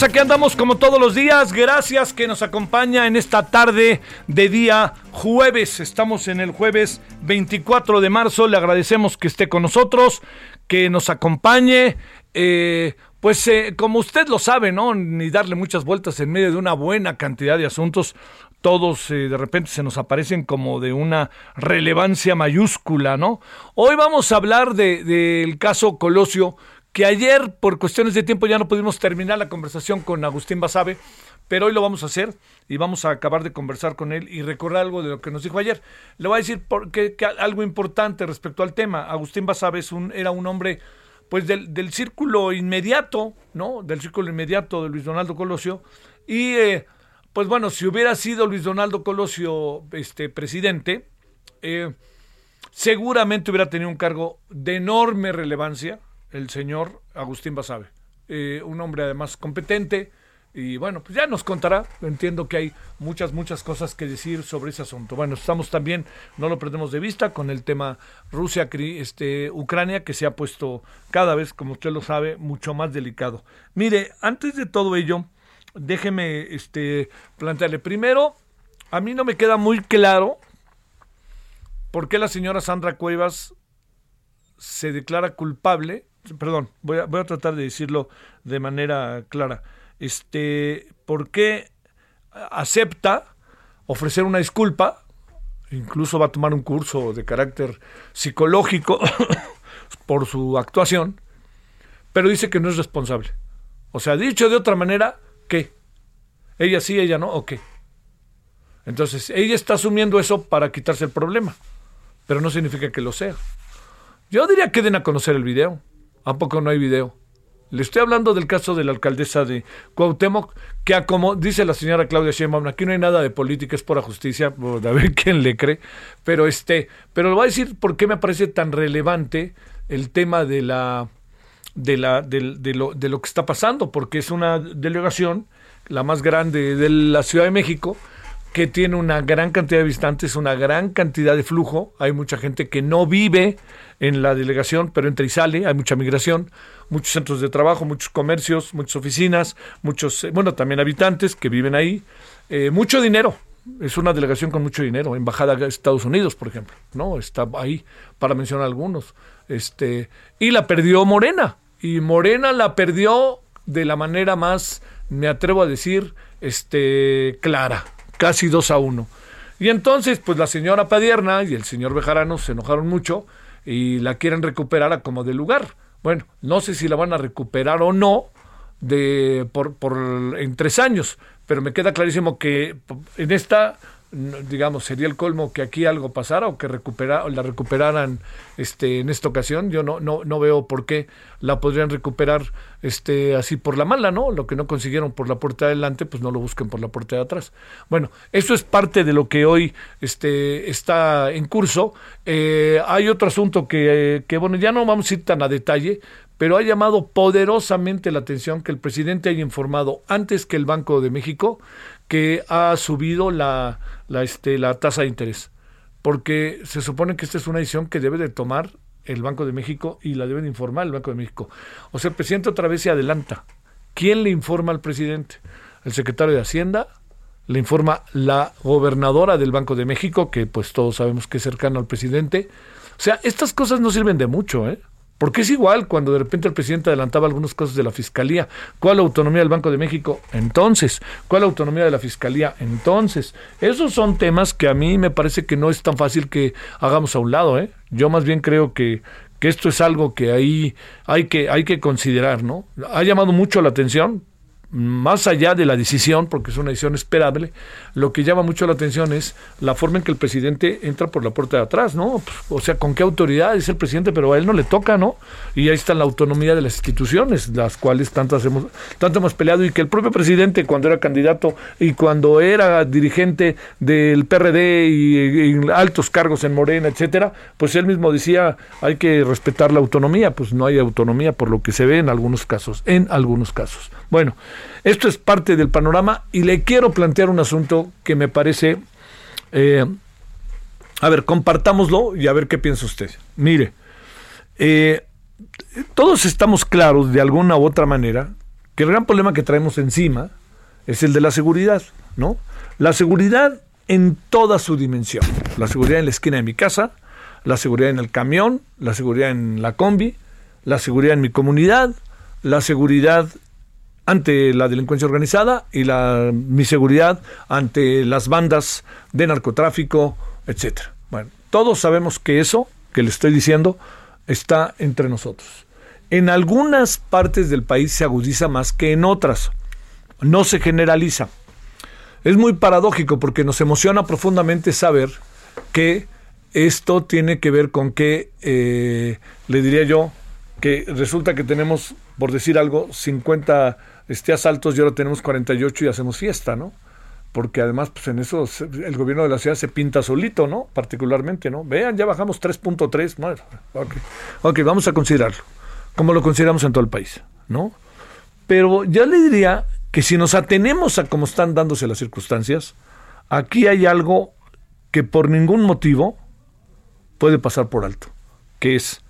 Aquí andamos como todos los días. Gracias que nos acompaña en esta tarde de día jueves. Estamos en el jueves 24 de marzo. Le agradecemos que esté con nosotros, que nos acompañe. Eh, pues eh, como usted lo sabe, ¿no? Ni darle muchas vueltas en medio de una buena cantidad de asuntos. Todos eh, de repente se nos aparecen como de una relevancia mayúscula, ¿no? Hoy vamos a hablar del de, caso Colosio, que ayer por cuestiones de tiempo ya no pudimos terminar la conversación con Agustín Basabe, pero hoy lo vamos a hacer y vamos a acabar de conversar con él y recordar algo de lo que nos dijo ayer. Le voy a decir porque, que algo importante respecto al tema. Agustín Basabe era un hombre pues del, del, círculo inmediato, ¿no? Del círculo inmediato de Luis Donaldo Colosio. Y eh, pues bueno, si hubiera sido Luis Donaldo Colosio este, presidente, eh, seguramente hubiera tenido un cargo de enorme relevancia el señor Agustín Basabe. Eh, un hombre además competente y bueno, pues ya nos contará. Entiendo que hay muchas, muchas cosas que decir sobre ese asunto. Bueno, estamos también, no lo perdemos de vista, con el tema Rusia, este, Ucrania, que se ha puesto cada vez, como usted lo sabe, mucho más delicado. Mire, antes de todo ello, déjeme este, plantearle. Primero, a mí no me queda muy claro por qué la señora Sandra Cuevas se declara culpable perdón, voy a, voy a tratar de decirlo de manera clara. Este, ¿por qué acepta ofrecer una disculpa? Incluso va a tomar un curso de carácter psicológico por su actuación, pero dice que no es responsable. O sea, dicho de otra manera, ¿qué? Ella sí, ella no, ¿o qué? Entonces, ella está asumiendo eso para quitarse el problema, pero no significa que lo sea. Yo diría que den a conocer el video. ¿A poco no hay video? Le estoy hablando del caso de la alcaldesa de Cuauhtémoc, que como dice la señora Claudia Sheinbaum, aquí no hay nada de política, es pura justicia, a ver quién le cree, pero este, pero le voy a decir por qué me parece tan relevante el tema de la de la de, de, lo, de lo que está pasando, porque es una delegación, la más grande de la Ciudad de México, que tiene una gran cantidad de visitantes, una gran cantidad de flujo. Hay mucha gente que no vive en la delegación, pero entra y sale, hay mucha migración, muchos centros de trabajo, muchos comercios, muchas oficinas, muchos, eh, bueno, también habitantes que viven ahí, eh, mucho dinero. Es una delegación con mucho dinero, embajada de Estados Unidos, por ejemplo, ¿no? Está ahí para mencionar algunos. Este, y la perdió Morena, y Morena la perdió de la manera más, me atrevo a decir, este, clara casi dos a uno. Y entonces, pues la señora Padierna y el señor Bejarano se enojaron mucho y la quieren recuperar a como de lugar. Bueno, no sé si la van a recuperar o no de por, por en tres años, pero me queda clarísimo que en esta digamos, sería el colmo que aquí algo pasara o que la recuperaran este, en esta ocasión. Yo no, no, no veo por qué la podrían recuperar este, así por la mala, ¿no? Lo que no consiguieron por la puerta de adelante, pues no lo busquen por la puerta de atrás. Bueno, eso es parte de lo que hoy este, está en curso. Eh, hay otro asunto que, que, bueno, ya no vamos a ir tan a detalle, pero ha llamado poderosamente la atención que el presidente haya informado antes que el Banco de México que ha subido la, la, este, la tasa de interés. Porque se supone que esta es una decisión que debe de tomar el Banco de México y la deben informar el Banco de México. O sea, el presidente otra vez se adelanta. ¿Quién le informa al presidente? El secretario de Hacienda, le informa la gobernadora del Banco de México, que pues todos sabemos que es cercano al presidente. O sea, estas cosas no sirven de mucho, ¿eh? Porque es igual cuando de repente el presidente adelantaba algunas cosas de la Fiscalía. ¿Cuál autonomía del Banco de México? Entonces. ¿Cuál autonomía de la Fiscalía? Entonces. Esos son temas que a mí me parece que no es tan fácil que hagamos a un lado. ¿eh? Yo más bien creo que, que esto es algo que ahí hay que, hay que considerar. ¿no? Ha llamado mucho la atención más allá de la decisión, porque es una decisión esperable, lo que llama mucho la atención es la forma en que el presidente entra por la puerta de atrás, ¿no? O sea, con qué autoridad es el presidente, pero a él no le toca, ¿no? Y ahí está la autonomía de las instituciones, las cuales tantas hemos, tanto hemos peleado, y que el propio presidente, cuando era candidato y cuando era dirigente del PRD y, y altos cargos en Morena, etcétera, pues él mismo decía hay que respetar la autonomía, pues no hay autonomía por lo que se ve en algunos casos, en algunos casos. Bueno, esto es parte del panorama y le quiero plantear un asunto que me parece... Eh, a ver, compartámoslo y a ver qué piensa usted. Mire, eh, todos estamos claros de alguna u otra manera que el gran problema que traemos encima es el de la seguridad, ¿no? La seguridad en toda su dimensión. La seguridad en la esquina de mi casa, la seguridad en el camión, la seguridad en la combi, la seguridad en mi comunidad, la seguridad ante la delincuencia organizada y la, mi seguridad ante las bandas de narcotráfico, etcétera. Bueno, todos sabemos que eso que le estoy diciendo está entre nosotros. En algunas partes del país se agudiza más que en otras. No se generaliza. Es muy paradójico porque nos emociona profundamente saber que esto tiene que ver con que, eh, le diría yo, que resulta que tenemos, por decir algo, 50 este, asaltos y ahora tenemos 48 y hacemos fiesta, ¿no? Porque además, pues en eso el gobierno de la ciudad se pinta solito, ¿no? Particularmente, ¿no? Vean, ya bajamos 3.3. Bueno, ok, ok, vamos a considerarlo. Como lo consideramos en todo el país, ¿no? Pero ya le diría que si nos atenemos a cómo están dándose las circunstancias, aquí hay algo que por ningún motivo puede pasar por alto, que es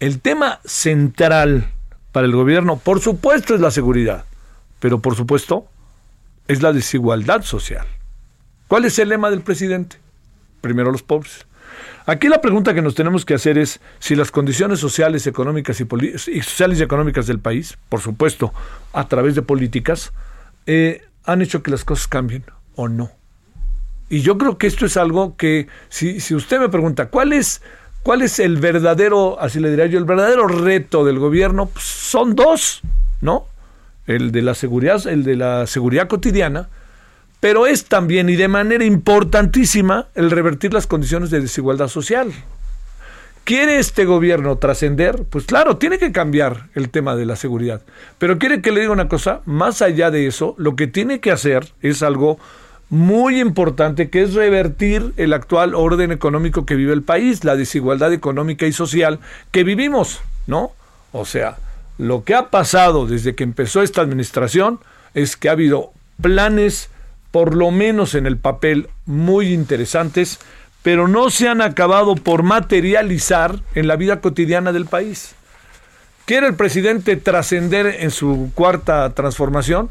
el tema central para el gobierno, por supuesto, es la seguridad, pero por supuesto, es la desigualdad social. ¿Cuál es el lema del presidente? Primero los pobres. Aquí la pregunta que nos tenemos que hacer es si las condiciones sociales, económicas y, y sociales y económicas del país, por supuesto, a través de políticas, eh, han hecho que las cosas cambien o no. Y yo creo que esto es algo que, si, si usted me pregunta, ¿cuál es ¿Cuál es el verdadero, así le diría yo, el verdadero reto del gobierno? Pues son dos, ¿no? El de la seguridad, el de la seguridad cotidiana, pero es también y de manera importantísima el revertir las condiciones de desigualdad social. ¿Quiere este gobierno trascender? Pues claro, tiene que cambiar el tema de la seguridad. Pero quiere que le diga una cosa, más allá de eso, lo que tiene que hacer es algo muy importante que es revertir el actual orden económico que vive el país, la desigualdad económica y social que vivimos, ¿no? O sea, lo que ha pasado desde que empezó esta administración es que ha habido planes, por lo menos en el papel, muy interesantes, pero no se han acabado por materializar en la vida cotidiana del país. ¿Quiere el presidente trascender en su cuarta transformación?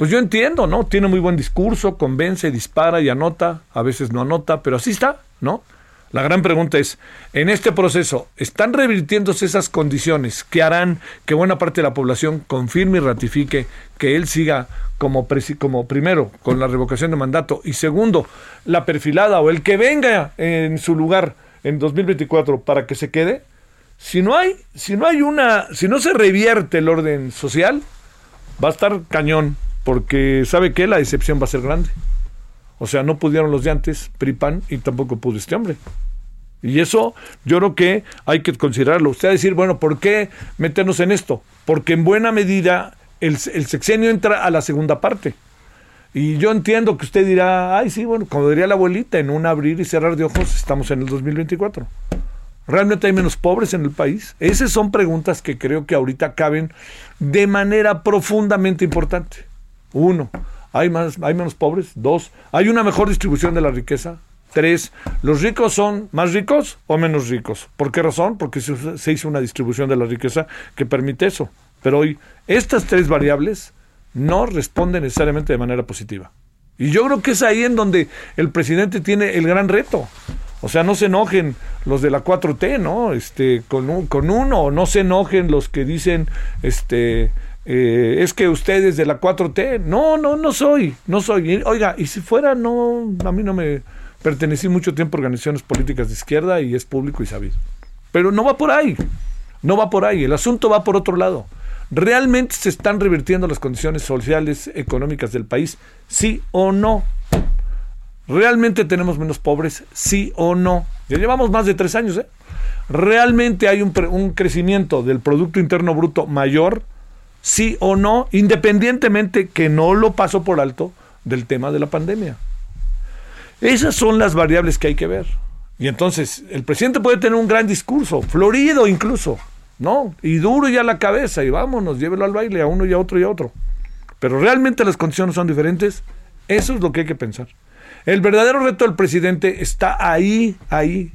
Pues yo entiendo, ¿no? Tiene muy buen discurso, convence, dispara y anota, a veces no anota, pero así está, ¿no? La gran pregunta es, en este proceso, ¿están revirtiéndose esas condiciones que harán que buena parte de la población confirme y ratifique que él siga como, primero, con la revocación de mandato, y segundo, la perfilada o el que venga en su lugar en 2024 para que se quede? Si no hay, si no hay una, si no se revierte el orden social, va a estar cañón porque sabe que la decepción va a ser grande. O sea, no pudieron los de antes, PRIPAN, y tampoco pudo este hombre. Y eso yo creo que hay que considerarlo. Usted va a decir, bueno, ¿por qué meternos en esto? Porque en buena medida el, el, sexenio entra a la segunda parte. Y yo entiendo que usted dirá, ay, sí, bueno, como diría la abuelita, en un abrir y cerrar de ojos estamos en el 2024. ¿Realmente hay menos pobres en el país? Esas son preguntas que creo que ahorita caben de manera profundamente importante. Uno, ¿hay, más, ¿hay menos pobres? Dos, ¿hay una mejor distribución de la riqueza? Tres, ¿los ricos son más ricos o menos ricos? ¿Por qué razón? Porque se hizo una distribución de la riqueza que permite eso. Pero hoy, estas tres variables no responden necesariamente de manera positiva. Y yo creo que es ahí en donde el presidente tiene el gran reto. O sea, no se enojen los de la 4T, ¿no? Este, con, con uno, no se enojen los que dicen, este, eh, es que ustedes de la 4T, no, no, no soy, no soy. Oiga, y si fuera, no, a mí no me pertenecí mucho tiempo a organizaciones políticas de izquierda y es público y sabido. Pero no va por ahí, no va por ahí, el asunto va por otro lado. ¿Realmente se están revirtiendo las condiciones sociales, económicas del país? ¿Sí o no? ¿Realmente tenemos menos pobres? ¿Sí o no? Ya llevamos más de tres años, ¿eh? ¿Realmente hay un, un crecimiento del Producto Interno Bruto mayor? ¿Sí o no? Independientemente que no lo paso por alto del tema de la pandemia. Esas son las variables que hay que ver. Y entonces, el presidente puede tener un gran discurso, florido incluso, ¿no? Y duro ya la cabeza, y vámonos, llévelo al baile a uno y a otro y a otro. Pero realmente las condiciones son diferentes, eso es lo que hay que pensar. El verdadero reto del presidente está ahí, ahí.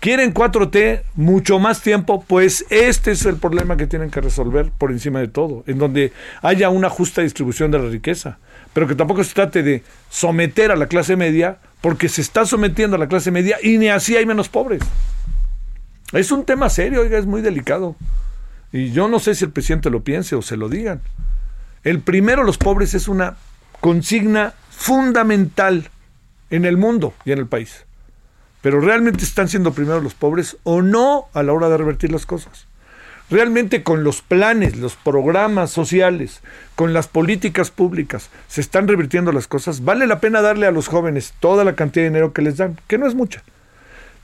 Quieren 4T mucho más tiempo, pues este es el problema que tienen que resolver por encima de todo, en donde haya una justa distribución de la riqueza, pero que tampoco se trate de someter a la clase media, porque se está sometiendo a la clase media y ni así hay menos pobres. Es un tema serio, oiga, es muy delicado. Y yo no sé si el presidente lo piense o se lo digan. El primero, los pobres, es una consigna fundamental en el mundo y en el país. Pero ¿realmente están siendo primero los pobres o no a la hora de revertir las cosas? Realmente con los planes, los programas sociales, con las políticas públicas, se están revirtiendo las cosas. Vale la pena darle a los jóvenes toda la cantidad de dinero que les dan, que no es mucha.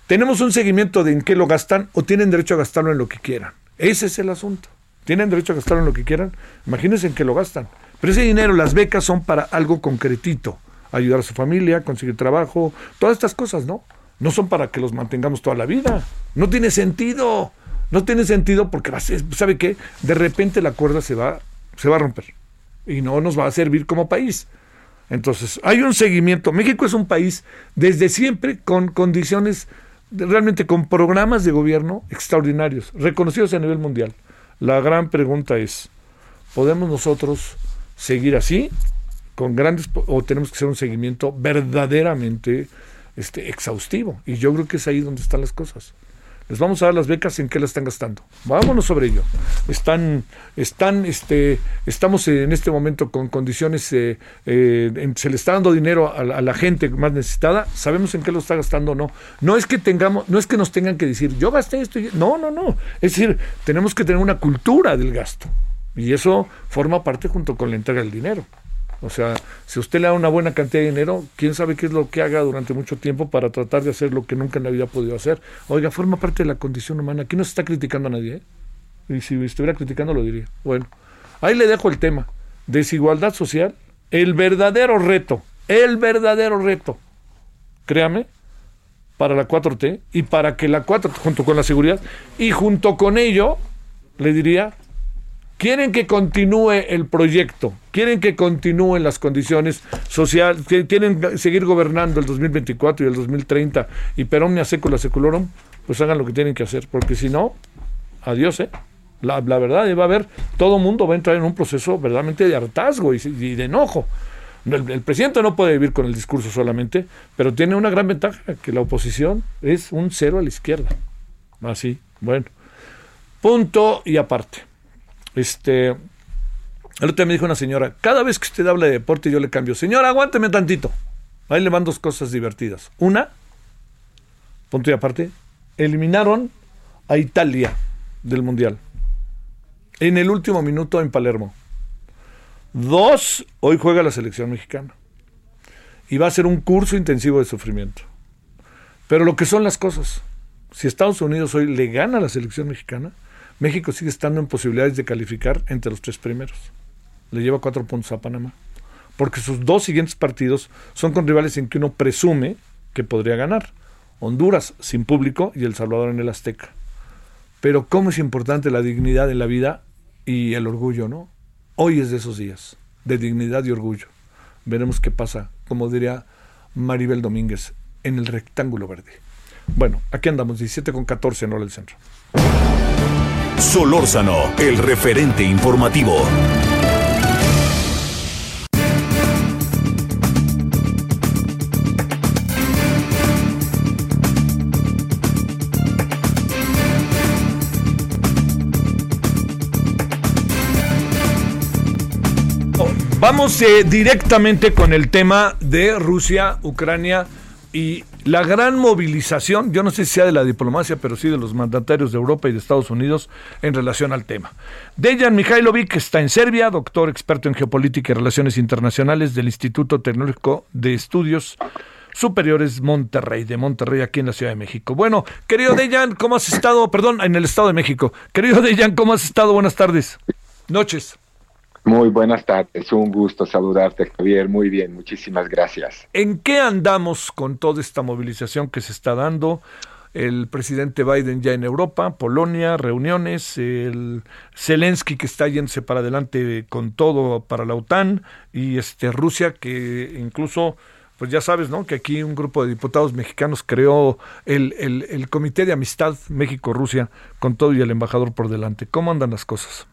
Tenemos un seguimiento de en qué lo gastan o tienen derecho a gastarlo en lo que quieran. Ese es el asunto. Tienen derecho a gastarlo en lo que quieran. Imagínense en qué lo gastan. Pero ese dinero, las becas son para algo concretito. Ayudar a su familia, conseguir trabajo, todas estas cosas, ¿no? No son para que los mantengamos toda la vida. No tiene sentido. No tiene sentido porque, ¿sabe qué? De repente la cuerda se va, se va a romper y no nos va a servir como país. Entonces, hay un seguimiento. México es un país desde siempre con condiciones, realmente con programas de gobierno extraordinarios, reconocidos a nivel mundial. La gran pregunta es, ¿podemos nosotros seguir así? con grandes o tenemos que hacer un seguimiento verdaderamente este, exhaustivo. Y yo creo que es ahí donde están las cosas. Les vamos a dar las becas en qué las están gastando. Vámonos sobre ello. Están, están, este, estamos en este momento con condiciones, eh, eh, se le está dando dinero a, la gente más necesitada, sabemos en qué lo está gastando o no. No es que tengamos, no es que nos tengan que decir, yo gasté esto. No, no, no. Es decir, tenemos que tener una cultura del gasto. Y eso forma parte junto con la entrega del dinero. O sea, si usted le da una buena cantidad de dinero, quién sabe qué es lo que haga durante mucho tiempo para tratar de hacer lo que nunca en la vida ha podido hacer. Oiga, forma parte de la condición humana. Aquí no se está criticando a nadie. ¿eh? Y si estuviera criticando, lo diría. Bueno, ahí le dejo el tema. Desigualdad social, el verdadero reto, el verdadero reto, créame, para la 4T y para que la 4 junto con la seguridad y junto con ello, le diría, quieren que continúe el proyecto, quieren que continúen las condiciones sociales, quieren seguir gobernando el 2024 y el 2030 y peromnia secula seculorum, pues hagan lo que tienen que hacer, porque si no, adiós, ¿eh? La, verdad, va a haber, todo mundo va a entrar en un proceso verdaderamente de hartazgo y, de enojo. El, presidente no puede vivir con el discurso solamente, pero tiene una gran ventaja, que la oposición es un cero a la izquierda. Así, bueno. Punto y aparte. Este, el otro día me dijo una señora, cada vez que usted habla de deporte yo le cambio, señora, aguánteme tantito. Ahí le van dos cosas divertidas. Una, punto y aparte, eliminaron a Italia del Mundial. En el último minuto en Palermo. Dos, hoy juega la selección mexicana. Y va a ser un curso intensivo de sufrimiento. Pero lo que son las cosas, si Estados Unidos hoy le gana a la selección mexicana, México sigue estando en posibilidades de calificar entre los tres primeros. Le lleva cuatro puntos a Panamá. Porque sus dos siguientes partidos son con rivales en que uno presume que podría ganar. Honduras sin público y El Salvador en el Azteca. Pero cómo es importante la dignidad en la vida y el orgullo, ¿no? Hoy es de esos días, de dignidad y orgullo. Veremos qué pasa, como diría Maribel Domínguez, en el rectángulo verde. Bueno, aquí andamos, 17 con 14 en hora del centro. Solórzano, el referente informativo. Vamos eh, directamente con el tema de Rusia, Ucrania y la gran movilización, yo no sé si sea de la diplomacia, pero sí de los mandatarios de Europa y de Estados Unidos en relación al tema. Dejan Mihailovic está en Serbia, doctor experto en geopolítica y relaciones internacionales del Instituto Tecnológico de Estudios Superiores Monterrey, de Monterrey aquí en la Ciudad de México. Bueno, querido Dejan, ¿cómo has estado? Perdón, en el Estado de México. Querido Dejan, ¿cómo has estado? Buenas tardes. Noches. Muy buenas tardes, un gusto saludarte Javier, muy bien, muchísimas gracias. ¿En qué andamos con toda esta movilización que se está dando? El presidente Biden ya en Europa, Polonia, reuniones, el Zelensky que está yéndose para adelante con todo para la OTAN y este Rusia que incluso pues ya sabes, ¿no? Que aquí un grupo de diputados mexicanos creó el, el, el Comité de Amistad México-Rusia con todo y el embajador por delante. ¿Cómo andan las cosas?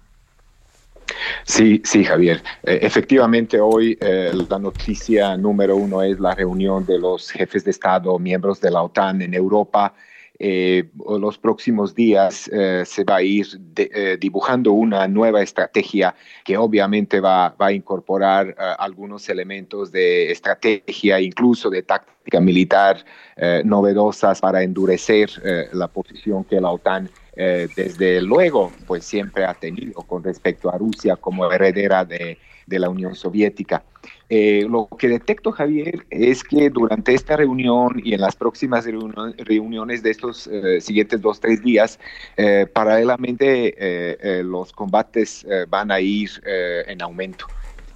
Sí, sí, Javier. Eh, efectivamente, hoy eh, la noticia número uno es la reunión de los jefes de Estado, miembros de la OTAN en Europa. Eh, los próximos días se va a ir dibujando una nueva estrategia que obviamente va, va a incorporar algunos elementos de estrategia, incluso de táctica militar novedosas para endurecer la posición que la OTAN eh, desde luego, pues siempre ha tenido con respecto a Rusia como heredera de, la Unión Soviética. Eh, lo que detecto, Javier, es que durante esta reunión y en las próximas reuniones de estos eh, siguientes dos, tres días, paralelamente los combates van a ir en aumento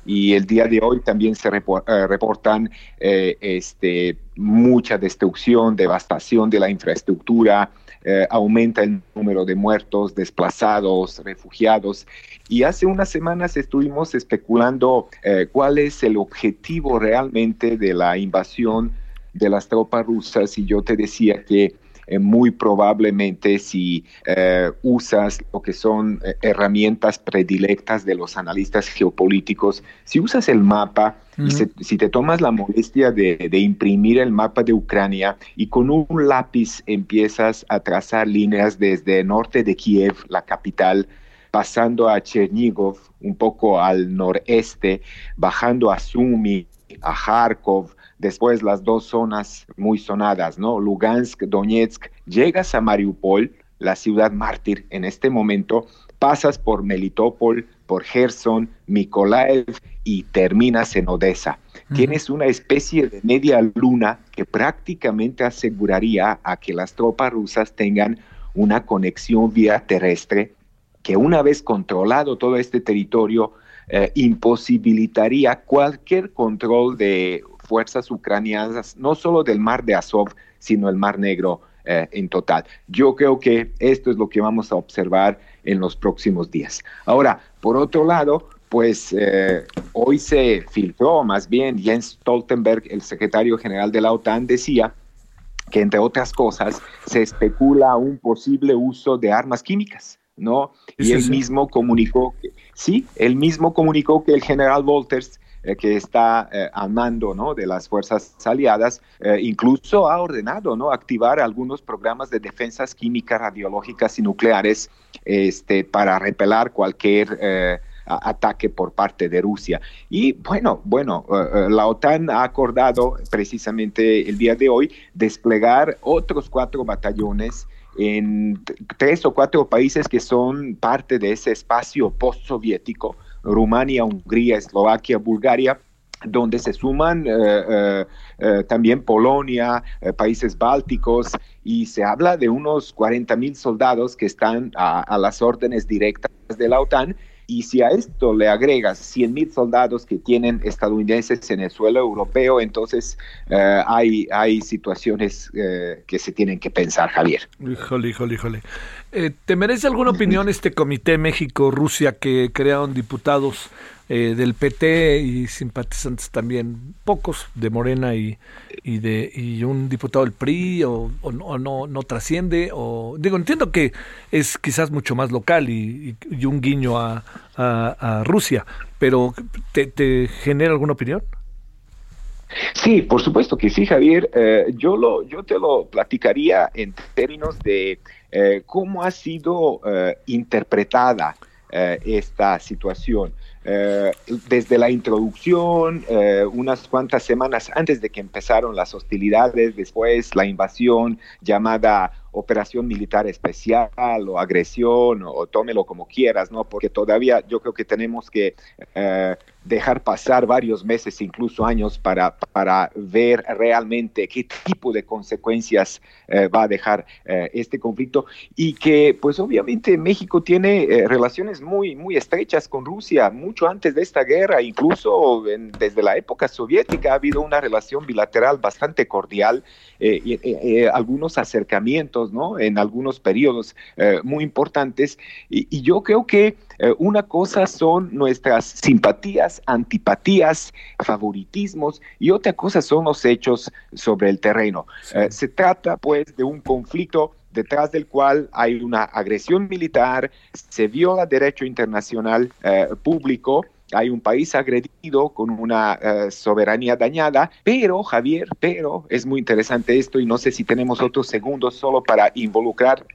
y el día de hoy también se reportan este, mucha destrucción, devastación de la infraestructura, eh, aumenta el número de muertos, desplazados, refugiados. Y hace unas semanas estuvimos especulando eh, cuál es el objetivo realmente de la invasión de las tropas rusas y yo te decía que eh, muy probablemente si eh, usas lo que son eh, herramientas predilectas de los analistas geopolíticos, si usas el mapa, y si te tomas la molestia de, imprimir el mapa de Ucrania y con un lápiz empiezas a trazar líneas desde el norte de Kiev, la capital, pasando a Chernigov, un poco al noreste, bajando a Sumy, a Kharkov, después las dos zonas muy sonadas, ¿no? Lugansk, Donetsk, llegas a Mariupol, la ciudad mártir en este momento, pasas por Melitopol, por Gerson, Mikolaev y terminas en Odessa. Tienes una especie de media luna que prácticamente aseguraría a que las tropas rusas tengan una conexión vía terrestre que una vez controlado todo este territorio eh, imposibilitaría cualquier control de fuerzas ucranianas, no solo del mar de Azov, sino el mar negro eh, en total. Yo creo que esto es lo que vamos a observar en los próximos días. Ahora, por otro lado, pues eh, hoy se filtró, más bien Jens Stoltenberg, el secretario general de la OTAN, decía que entre otras cosas se especula un posible uso de armas químicas, ¿no? Y él mismo comunicó que, sí, él mismo comunicó que el general Walters eh, que está eh, al mando ¿no? de las fuerzas aliadas, eh, incluso ha ordenado ¿no? activar algunos programas de defensas químicas, radiológicas y nucleares este, para repelar cualquier ataque por parte de Rusia. Y bueno, bueno, la OTAN ha acordado precisamente el día de hoy desplegar otros cuatro batallones en tres o cuatro países que son parte de ese espacio postsoviético Rumania, Hungría, Eslovaquia, Bulgaria, donde se suman eh, eh, eh, también Polonia, países bálticos, y se habla de unos 40 mil soldados que están a, las órdenes directas de la OTAN. Y si a esto le agregas 100 mil soldados que tienen estadounidenses en el suelo europeo, entonces hay, hay situaciones que se tienen que pensar, Javier. Híjole, híjole, híjole. Eh, ¿Te merece alguna opinión este Comité México-Rusia que crearon diputados eh, del PT y simpatizantes también, pocos de Morena y, y de y un diputado del PRI o, no, no, trasciende o digo entiendo que es quizás mucho más local y, un guiño a, a, Rusia, pero ¿te, ¿te, genera alguna opinión? Sí, por supuesto que sí, Javier. Eh, yo, lo, yo te lo platicaría en términos de eh, cómo ha sido eh, interpretada esta situación. Desde la introducción, unas cuantas semanas antes de que empezaron las hostilidades, después la invasión llamada operación militar especial o agresión o, tómelo como quieras, ¿no? Porque todavía yo creo que tenemos que dejar pasar varios meses, incluso años, para, para ver realmente qué tipo de consecuencias eh, va a dejar eh, este conflicto y que pues obviamente México tiene eh, relaciones muy, muy estrechas con Rusia, mucho antes de esta guerra, incluso desde la época soviética ha habido una relación bilateral bastante cordial algunos acercamientos, ¿no? En algunos periodos muy importantes y yo creo que eh, una cosa son nuestras simpatías, antipatías, favoritismos y otra cosa son los hechos sobre el terreno. Eh, se trata pues de un conflicto detrás del cual hay una agresión militar, se viola derecho internacional eh, público, hay un país agredido con una soberanía dañada, pero Javier, pero es muy interesante esto y no sé si tenemos otros segundos solo para involucrar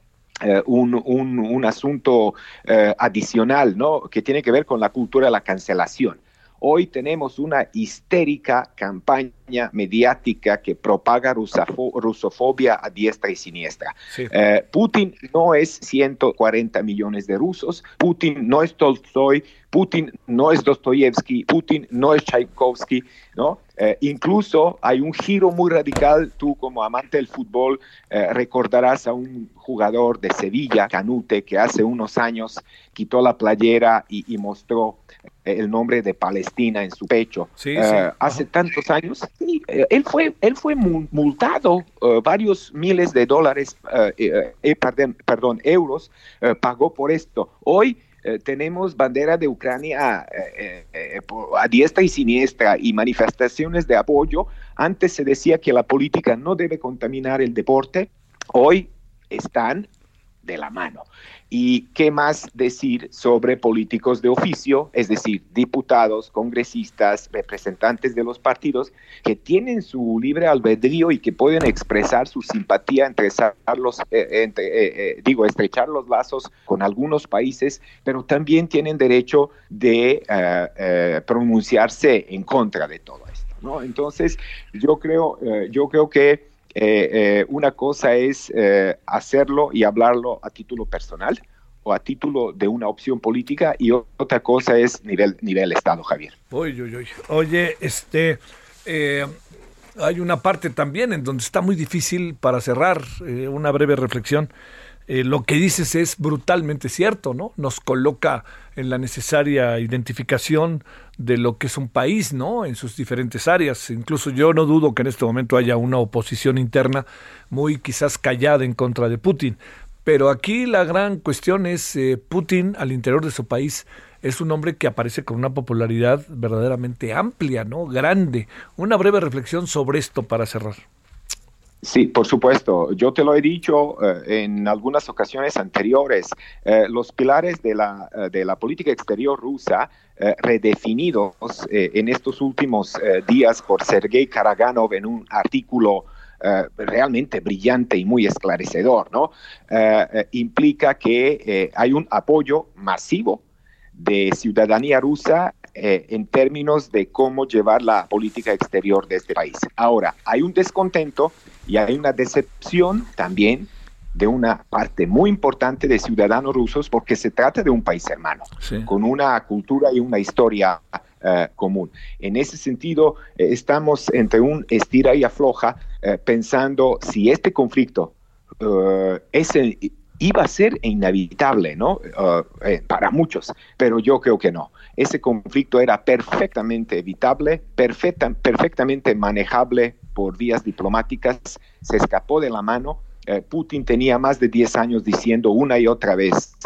eh, un, un, asunto eh, adicional, ¿no? Que tiene que ver con la cultura de la cancelación. Hoy tenemos una histérica campaña mediática que propaga rusofobia a diestra y siniestra. Eh, Putin no es 140 millones de rusos, Putin no es Tolstoy, Putin no es Dostoyevsky, Putin no es Tchaikovsky, ¿no? Eh, incluso hay un giro muy radical, tú como amante del fútbol eh, recordarás a un jugador de Sevilla, Canute, que hace unos años quitó la playera y, mostró eh, el nombre de Palestina en su pecho. Hace tantos años, él fue, él fue multado varios miles de dólares, perdón, perdón, euros, pagó por esto. Hoy eh, tenemos bandera de Ucrania eh, eh, a diestra y siniestra y manifestaciones de apoyo. Antes se decía que la política no debe contaminar el deporte. Hoy están de la mano. ¿Y qué más decir sobre políticos de oficio, es decir, diputados, congresistas, representantes de los partidos que tienen su libre albedrío y que pueden expresar su simpatía los, eh, entre eh, eh, digo, estrechar los lazos con algunos países, pero también tienen derecho de pronunciarse en contra de todo esto. Entonces, yo creo, yo creo que eh, eh, una cosa es eh, hacerlo y hablarlo a título personal o a título de una opción política y otra cosa es nivel, nivel Estado, Javier. Oye, este, hay una parte también en donde está muy difícil para cerrar una breve reflexión. Lo que dices es brutalmente cierto, ¿no? Nos coloca en la necesaria identificación de lo que es un país, ¿no? En sus diferentes áreas. Incluso yo no dudo que en este momento haya una oposición interna muy quizás callada en contra de Putin. Pero aquí la gran cuestión es eh, Putin al interior de su país es un hombre que aparece con una popularidad verdaderamente amplia, ¿no? Grande. Una breve reflexión sobre esto para cerrar. Sí, por supuesto. Yo te lo he dicho eh, en algunas ocasiones anteriores. Eh, los pilares de la, eh, de la política exterior rusa, redefinidos en estos últimos días por Sergei Karaganov en un artículo realmente brillante y muy esclarecedor, ¿no? implica que hay un apoyo masivo de ciudadanía rusa en términos de cómo llevar la política exterior de este país. Ahora, hay un descontento y hay una decepción también de una parte muy importante de ciudadanos rusos porque se trata de un país hermano, con una cultura y una historia eh, común. En ese sentido, eh, estamos entre un estira y afloja eh, pensando si este conflicto iba a ser inevitable, ¿no? para muchos, pero yo creo que no. Ese conflicto era perfectamente evitable, perfecta, perfectamente manejable por vías diplomáticas, se escapó de la mano. Eh, Putin tenía más de 10 años diciendo una y otra vez,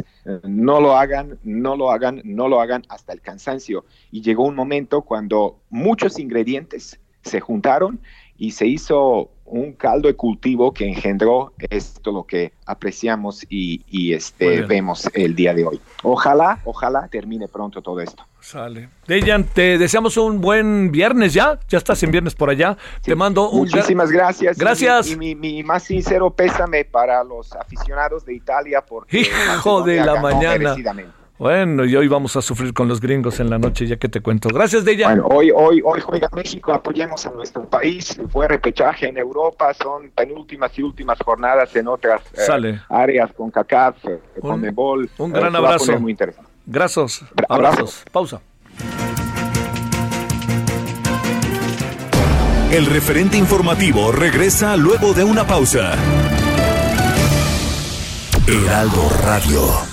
no lo hagan, no lo hagan, no lo hagan hasta el cansancio. Y llegó un momento cuando muchos ingredientes se juntaron y se hizo un caldo de cultivo que engendró esto lo que apreciamos y, este vemos el día de hoy. Ojalá, ojalá termine pronto todo esto. Sale. Dejan, te deseamos un buen viernes ya. Ya estás en viernes por allá. te mando un. Muchísimas gracias. Gracias. Y, mi, más sincero pésame para los aficionados de Italia porque. Hijo de la mañana. Bueno, y hoy vamos a sufrir con los gringos en la noche, ya que te cuento. Gracias, Deya. Bueno, hoy, hoy, hoy juega México, apoyemos a nuestro país. Fue repechaje en Europa, son penúltimas y últimas jornadas en otras eh, áreas con CACAF, eh, con Mebol. Un gran abrazo. Muy interesante. Gracias. Abrazos. Pausa. El referente informativo regresa luego de una pausa. Heraldo Radio.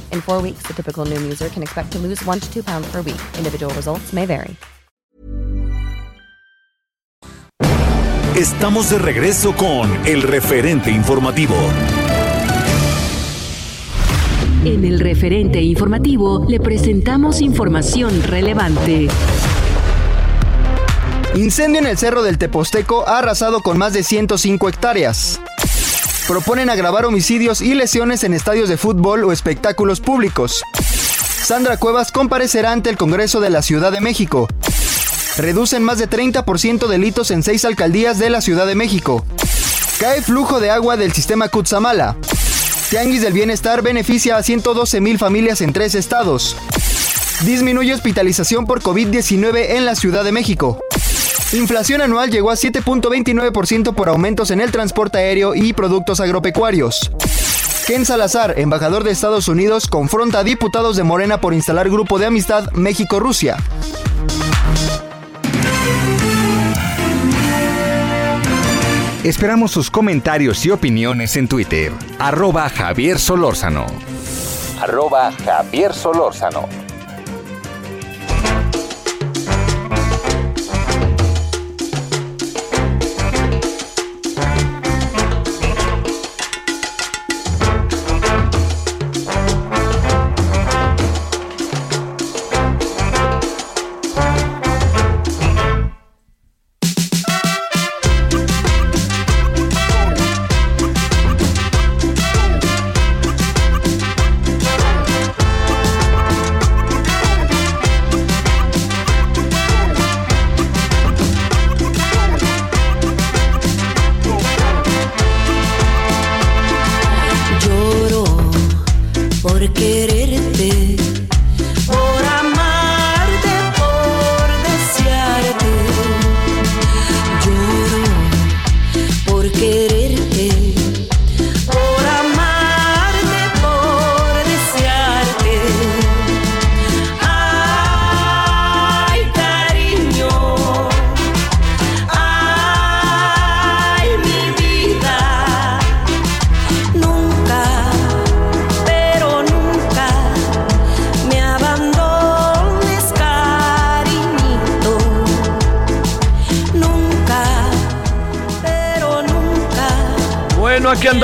In four weeks, the typical Noom user can expect to lose one to two pounds per week. Individual results may vary. Estamos de regreso con el referente informativo. En el referente informativo le presentamos información relevante. Incendio en el Cerro del Teposteco ha arrasado con más de 105 hectáreas proponen agravar homicidios y lesiones en estadios de fútbol o espectáculos públicos. Sandra Cuevas comparecerá ante el Congreso de la Ciudad de México. Reducen más de 30% delitos en seis alcaldías de la Ciudad de México. Cae flujo de agua del sistema Cutzamala. Tianguis del Bienestar beneficia a 112 mil familias en tres estados. Disminuye hospitalización por COVID-19 en la Ciudad de México. Inflación anual llegó a 7.29% por aumentos en el transporte aéreo y productos agropecuarios. Ken Salazar, embajador de Estados Unidos, confronta a diputados de Morena por instalar grupo de amistad México-Rusia. Esperamos sus comentarios y opiniones en Twitter. Arroba Javier Solórzano. Arroba Javier Solórzano.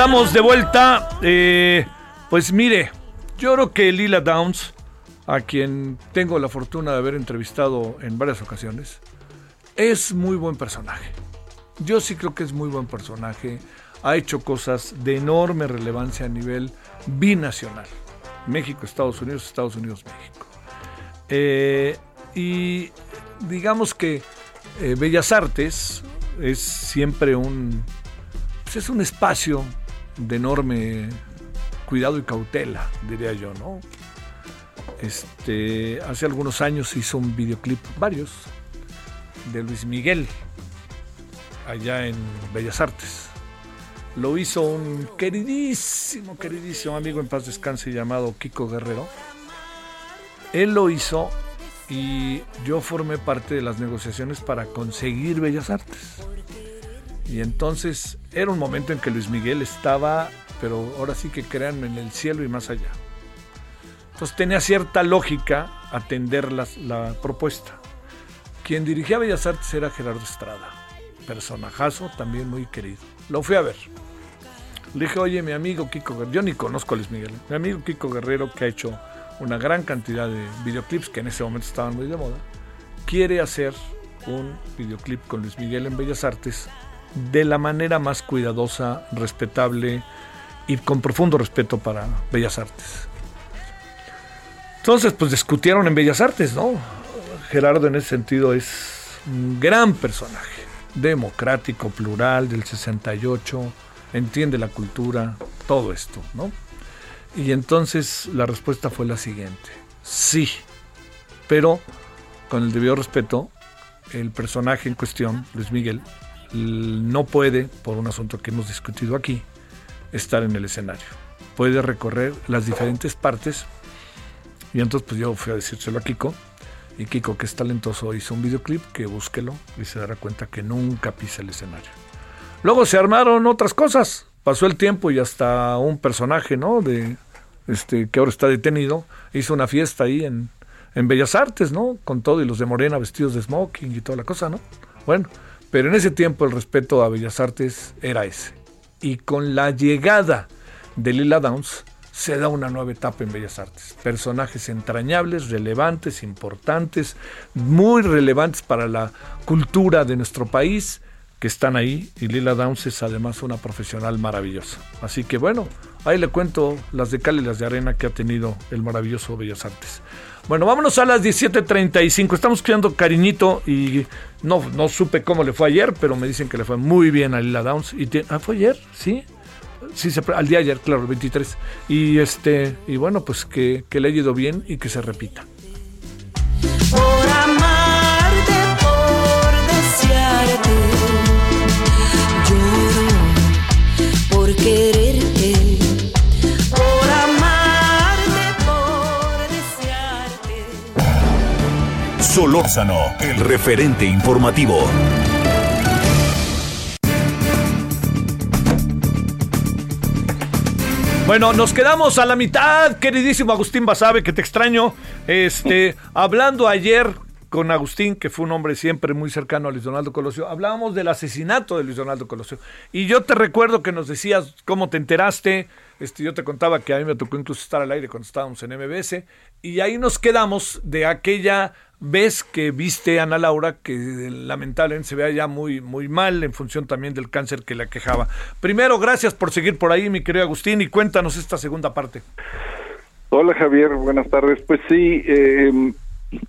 Andamos de vuelta. Eh, pues mire, yo creo que Lila Downs, a quien tengo la fortuna de haber entrevistado en varias ocasiones, es muy buen personaje. Yo sí creo que es muy buen personaje. Ha hecho cosas de enorme relevancia a nivel binacional. México, Estados Unidos, Estados Unidos, México. Eh, y digamos que eh, Bellas Artes es siempre un, pues es un espacio de enorme cuidado y cautela, diría yo, ¿no? Este, hace algunos años hizo un videoclip, varios, de Luis Miguel. allá en Bellas Artes. Lo hizo un queridísimo, queridísimo amigo en paz descanse llamado Kiko Guerrero. Él lo hizo y yo formé parte de las negociaciones para conseguir Bellas Artes. Y entonces era un momento en que Luis Miguel estaba, pero ahora sí que créanme, en el cielo y más allá. Entonces tenía cierta lógica atender la, la propuesta. Quien dirigía Bellas Artes era Gerardo Estrada, personajazo también muy querido. Lo fui a ver. Le dije, oye, mi amigo Kiko Guerrero, yo ni conozco a Luis Miguel, mi amigo Kiko Guerrero que ha hecho una gran cantidad de videoclips que en ese momento estaban muy de moda, quiere hacer un videoclip con Luis Miguel en Bellas Artes de la manera más cuidadosa, respetable y con profundo respeto para Bellas Artes. Entonces, pues discutieron en Bellas Artes, ¿no? Gerardo en ese sentido es un gran personaje, democrático, plural, del 68, entiende la cultura, todo esto, ¿no? Y entonces la respuesta fue la siguiente, sí, pero con el debido respeto, el personaje en cuestión, Luis Miguel, no puede, por un asunto que hemos discutido aquí, estar en el escenario. Puede recorrer las diferentes partes. Y entonces pues yo fui a decírselo a Kiko. Y Kiko, que es talentoso, hizo un videoclip que búsquelo y se dará cuenta que nunca pisa el escenario. Luego se armaron otras cosas. Pasó el tiempo y hasta un personaje, ¿no? De este que ahora está detenido, hizo una fiesta ahí en, en Bellas Artes, ¿no? Con todo y los de Morena vestidos de smoking y toda la cosa, ¿no? Bueno, pero en ese tiempo el respeto a Bellas Artes era ese. Y con la llegada de Lila Downs se da una nueva etapa en Bellas Artes. Personajes entrañables, relevantes, importantes, muy relevantes para la cultura de nuestro país que están ahí y Lila Downs es además una profesional maravillosa. Así que bueno, ahí le cuento las de cal de arena que ha tenido el maravilloso Bellas Artes. Bueno, vámonos a las 17.35. Estamos creando cariñito y no, no supe cómo le fue ayer, pero me dicen que le fue muy bien a Lila Downs. Ah, ¿Fue ayer? ¿Sí? Sí, al día ayer, claro, el 23. Y, este, y bueno, pues que, que le haya ido bien y que se repita. Por amarte, por desearte, lloro por quererte. Solórzano, el referente informativo. Bueno, nos quedamos a la mitad, queridísimo Agustín Basabe, que te extraño. Este, hablando ayer con Agustín, que fue un hombre siempre muy cercano a Luis Donaldo Colosio, hablábamos del asesinato de Luis Donaldo Colosio. Y yo te recuerdo que nos decías cómo te enteraste. Este, yo te contaba que a mí me tocó incluso estar al aire cuando estábamos en MBS. Y ahí nos quedamos de aquella vez que viste a Ana Laura, que lamentablemente se vea ya muy, muy mal en función también del cáncer que le quejaba. Primero, gracias por seguir por ahí, mi querido Agustín, y cuéntanos esta segunda parte. Hola Javier, buenas tardes. Pues sí, eh,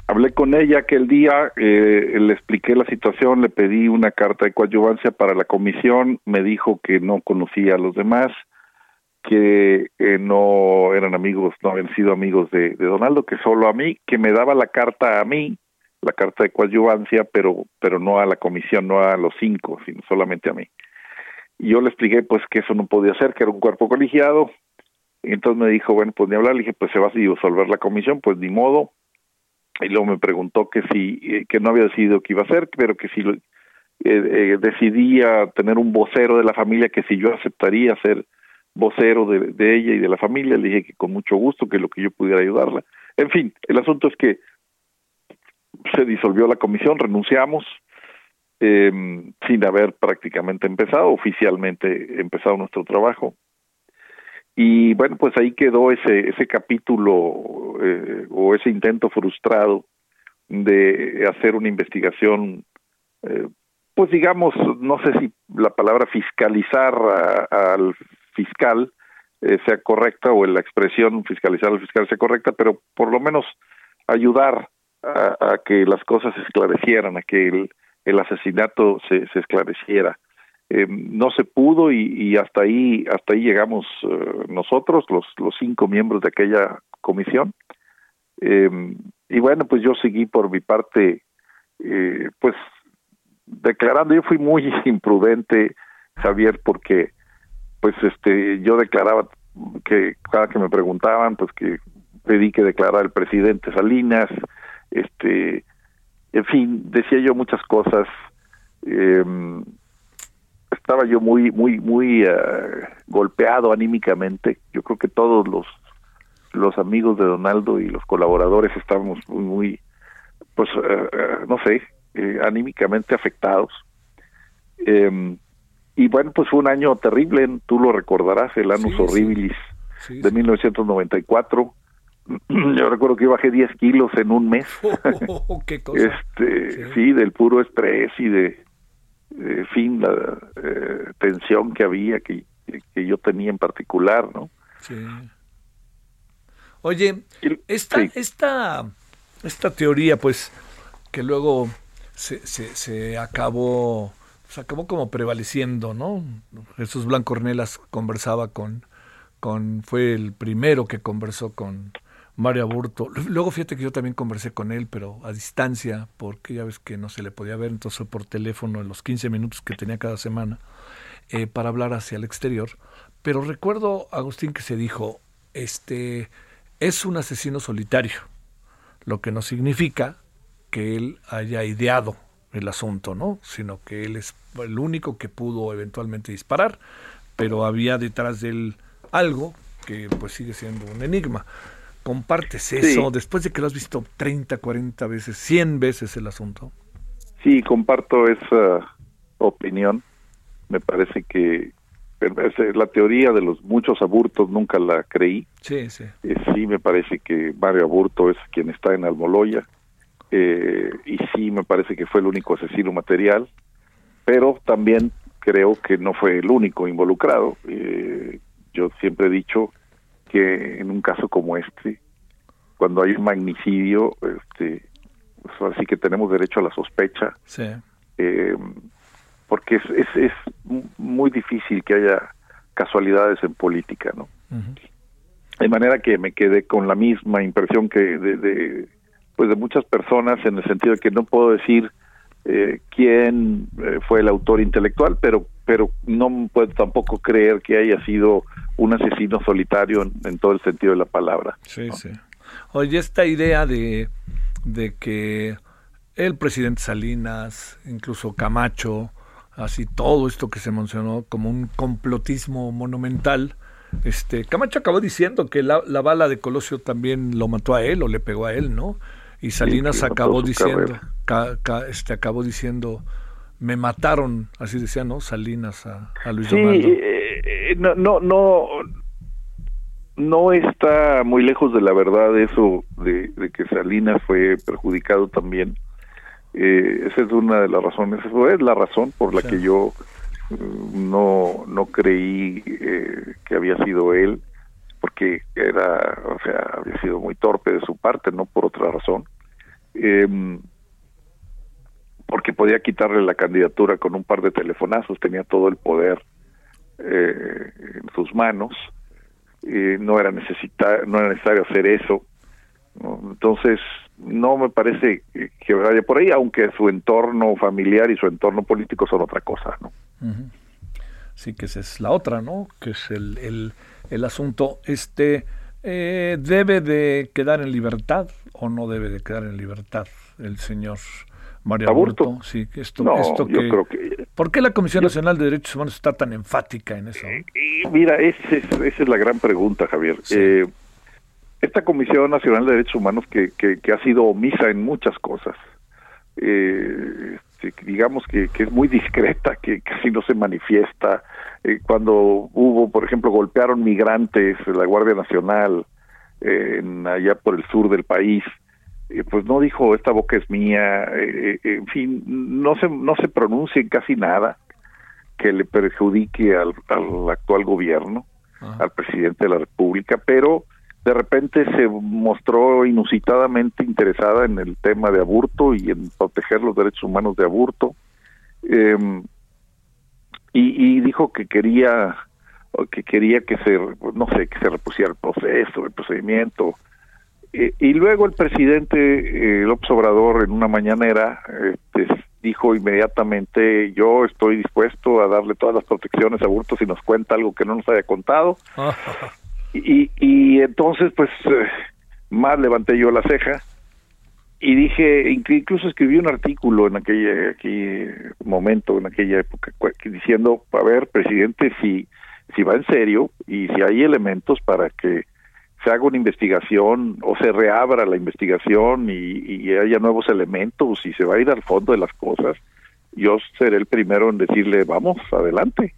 hablé con ella aquel día, eh, le expliqué la situación, le pedí una carta de coadyuvancia para la comisión, me dijo que no conocía a los demás, que eh, no eran amigos, no habían sido amigos de, de, Donaldo, que solo a mí, que me daba la carta a mí, la carta de coadyuvancia, pero, pero no a la comisión, no a los cinco, sino solamente a mí. Y yo le expliqué pues que eso no podía ser, que era un cuerpo colegiado, y entonces me dijo, bueno, pues ni hablar, le dije, pues se va a disolver la comisión, pues ni modo, y luego me preguntó que si, eh, que no había decidido qué iba a hacer, pero que si eh, eh, decidía tener un vocero de la familia, que si yo aceptaría ser vocero de, de, ella y de la familia, le dije que con mucho gusto, que lo que yo pudiera ayudarla. En fin, el asunto es que se disolvió la comisión, renunciamos, eh, sin haber prácticamente empezado, oficialmente empezado nuestro trabajo. Y bueno, pues ahí quedó ese, ese capítulo eh, o ese intento frustrado de hacer una investigación eh, pues digamos, no sé si la palabra fiscalizar al fiscal eh, sea correcta o la expresión fiscalizar al fiscal sea correcta, pero por lo menos ayudar a, a que las cosas se esclarecieran, a que el, el asesinato se, se esclareciera. Eh, no se pudo y, hasta ahí hasta ahí llegamos uh, nosotros los los cinco miembros de aquella comisión eh, y bueno pues yo seguí por mi parte eh, pues declarando, yo fui muy imprudente, Javier, porque pues este yo declaraba que cada que me preguntaban, pues que pedí que declarara el presidente Salinas, este, en fin, decía yo muchas cosas. eh, estaba yo muy, muy, muy eh, golpeado anímicamente. Yo creo que todos los los amigos de Donaldo y los colaboradores estábamos muy, muy pues, eh, no sé, eh, anímicamente afectados. Eh, y bueno, pues fue un año terrible, tú lo recordarás, el Anus Sí, sí. Horribilis Sí, de 1994. Yo recuerdo que bajé 10 kilos en un mes. Oh, qué cosa. este sí. del puro estrés y de, en fin la eh, tensión que había que, que yo tenía en particular no Sí. Oye, esta, sí. esta, esta teoría, pues, que luego se, se, se acabó, se acabó como prevaleciendo, ¿no? Jesús Blanco Ornelas conversaba con, con, fue el primero que conversó con Mario Aburto. Luego fíjate que yo también conversé con él, pero a distancia, porque ya ves que no se le podía ver, entonces por teléfono en los 15 minutos que tenía cada semana, eh, para hablar hacia el exterior. Pero recuerdo, Agustín, que se dijo, este, es un asesino solitario, lo que no significa que él haya ideado el asunto, ¿no? Sino que él es el único que pudo eventualmente disparar, pero había detrás de él algo que pues sigue siendo un enigma. Compartes eso después de que lo has visto 30, 40 veces, 100 veces el asunto. sí comparto esa opinión me parece que es- la teoría de los muchos aburtos nunca la creí Sí, sí. Eh, sí me parece que Mario Aburto es quien está en Almoloya eh, y sí me parece que fue el único asesino material pero también creo que no fue el único involucrado Eh, yo siempre he dicho que en un caso como este cuando hay un magnicidio este pues así que tenemos derecho a la sospecha Sí. eh, porque es, es, es muy difícil que haya casualidades en política, ¿no? De manera que me quedé con la misma impresión que de, de, pues de muchas personas en el sentido de que no puedo decir eh, quién eh, fue el autor intelectual, pero pero no puedo tampoco creer que haya sido un asesino solitario en, en todo el sentido de la palabra. Sí, sí. Oye, esta idea de, de que el presidente Salinas, incluso Camacho, así todo esto que se mencionó como un complotismo monumental, este Camacho acabó diciendo que la, la bala de Colosio también lo mató a él o le pegó a él, ¿no? Y Salinas acabó diciendo, carrera. ca- ca- este acabó diciendo, me mataron, así decía, ¿no? Salinas a, a Luis Sí, Donaldo. eh, eh, no, no, no, no está muy lejos de la verdad eso de, de que Salinas fue perjudicado también. Eh, esa es una de las razones, esa es la razón por la que yo eh, no, no creí eh, que había sido él, porque era, o sea, había sido muy torpe de su parte, no por otra razón. Em, porque podía quitarle la candidatura con un par de telefonazos, tenía todo el poder eh, en sus manos, eh, no era necesita, no era necesario hacer eso, entonces no me parece que- vaya por ahí, aunque su entorno familiar y su entorno político son otra cosa, ¿no? Sí, que esa es la otra, ¿no? Que es el, el, el asunto. Este, eh, ¿Debe de quedar en libertad o no debe de quedar en libertad el señor Mario ¿Aburto? Aburto? Sí, esto, No, esto yo que, creo que- ¿Por qué la Comisión Nacional de Derechos Humanos está tan enfática en eso? Y mira, ese es- esa es la gran pregunta, Javier. Eh, esta Comisión Nacional de Derechos Humanos que, que, que ha sido omisa en muchas cosas, eh, este, digamos que, que es muy discreta, que casi no se manifiesta. Eh, cuando hubo, por ejemplo, golpearon migrantes, la Guardia Nacional, eh, en, allá por el sur del país, eh, pues no dijo esta boca es mía, eh, eh, en fin, no se, no se pronuncia en casi nada que le perjudique al, al actual gobierno, al presidente de la República, pero de repente se mostró inusitadamente interesada en el tema de aborto y en proteger los derechos humanos de aborto. Eh, y, y dijo que quería que quería que se no sé que se repusiera el proceso el procedimiento Eh, y luego el presidente eh, López Obrador en una mañanera este, dijo inmediatamente, yo estoy dispuesto a darle todas las protecciones a Burto si nos cuenta algo que no nos haya contado. Y, y entonces, pues, eh, más levanté yo la ceja y dije, inc- incluso escribí un artículo en aquella, aquel momento, en aquella época, diciendo, a ver, presidente, si, si va en serio y si hay elementos para que se haga una investigación o se reabra la investigación y, y haya nuevos elementos y se va a ir al fondo de las cosas, yo seré el primero en decirle, vamos, adelante.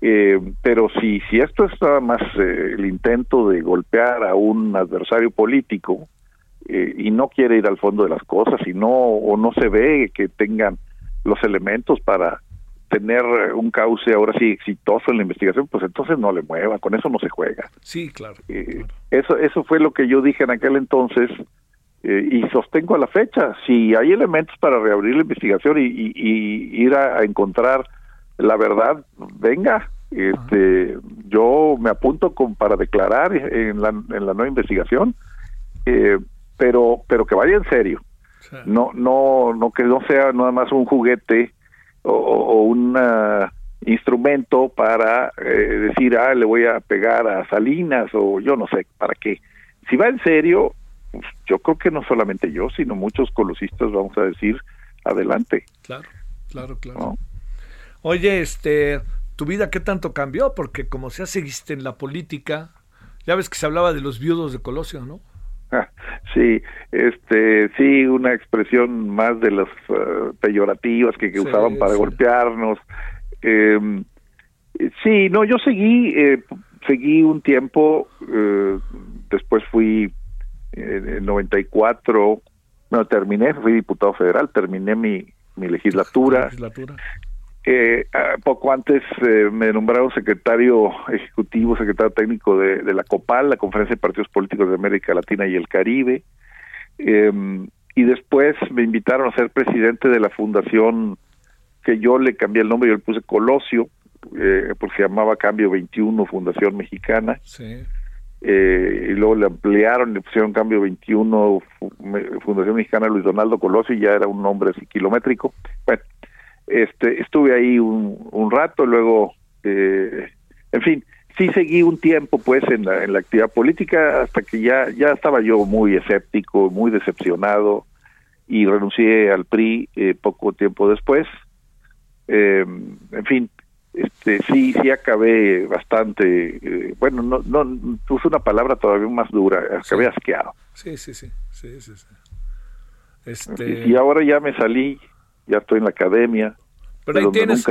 Eh, pero si, si esto es nada más eh, el intento de golpear a un adversario político eh, y no quiere ir al fondo de las cosas y no o no se ve que tengan los elementos para tener un cauce ahora sí exitoso en la investigación, pues entonces no le mueva, con eso no se juega. Sí, claro. Eh, eso eso fue lo que yo dije en aquel entonces eh, y sostengo a la fecha. Si hay elementos para reabrir la investigación y, y- y ir a, a encontrar la verdad, venga. Este, yo me apunto con, para declarar en la, en la nueva investigación, eh, pero pero que vaya en serio. No no no que no sea nada más un juguete o, o un ah, instrumento para eh, decir, ah, le voy a pegar a Salinas o yo no sé, ¿para qué? Si va en serio, pues, yo creo que no solamente yo, sino muchos colosistas vamos a decir, adelante. Claro, claro, claro. Oye, este, ¿tu vida qué tanto cambió? Porque como ya seguiste en la política, ya ves que se hablaba de los viudos de Colosio, ¿no? Sí, este, sí, una expresión más de las eh, peyorativas que, que Sí, usaban para sí. golpearnos. Eh, sí, no, yo seguí, eh, seguí un tiempo, eh, después fui en el 94, no, terminé, fui diputado federal, terminé mi, mi legislatura. Legislatura. Eh, poco antes eh, me nombraron secretario ejecutivo, secretario técnico de, de la COPAL, la Conferencia de Partidos Políticos de América Latina y el Caribe. Eh, y después me invitaron a ser presidente de la fundación que yo le cambié el nombre, yo le puse Colosio, eh, porque se llamaba Cambio 21 Fundación Mexicana. Sí. Eh, y luego le ampliaron, le pusieron Cambio 21 Fu- Me- Fundación Mexicana Luis Donaldo Colosio y ya era un nombre así kilométrico. Bueno, este, estuve ahí un, un rato, luego, eh, en fin, sí seguí un tiempo pues en la, en la actividad política hasta que ya, ya estaba yo muy escéptico, muy decepcionado y renuncié al PRI eh, poco tiempo después. Eh, en fin, este, sí, sí acabé bastante, eh, bueno, no, no, puse una palabra todavía más dura, acabé asqueado. Sí, sí, sí, sí, sí, sí. Este, y ahora ya me salí, ya estoy en la academia. pero ahí tienes,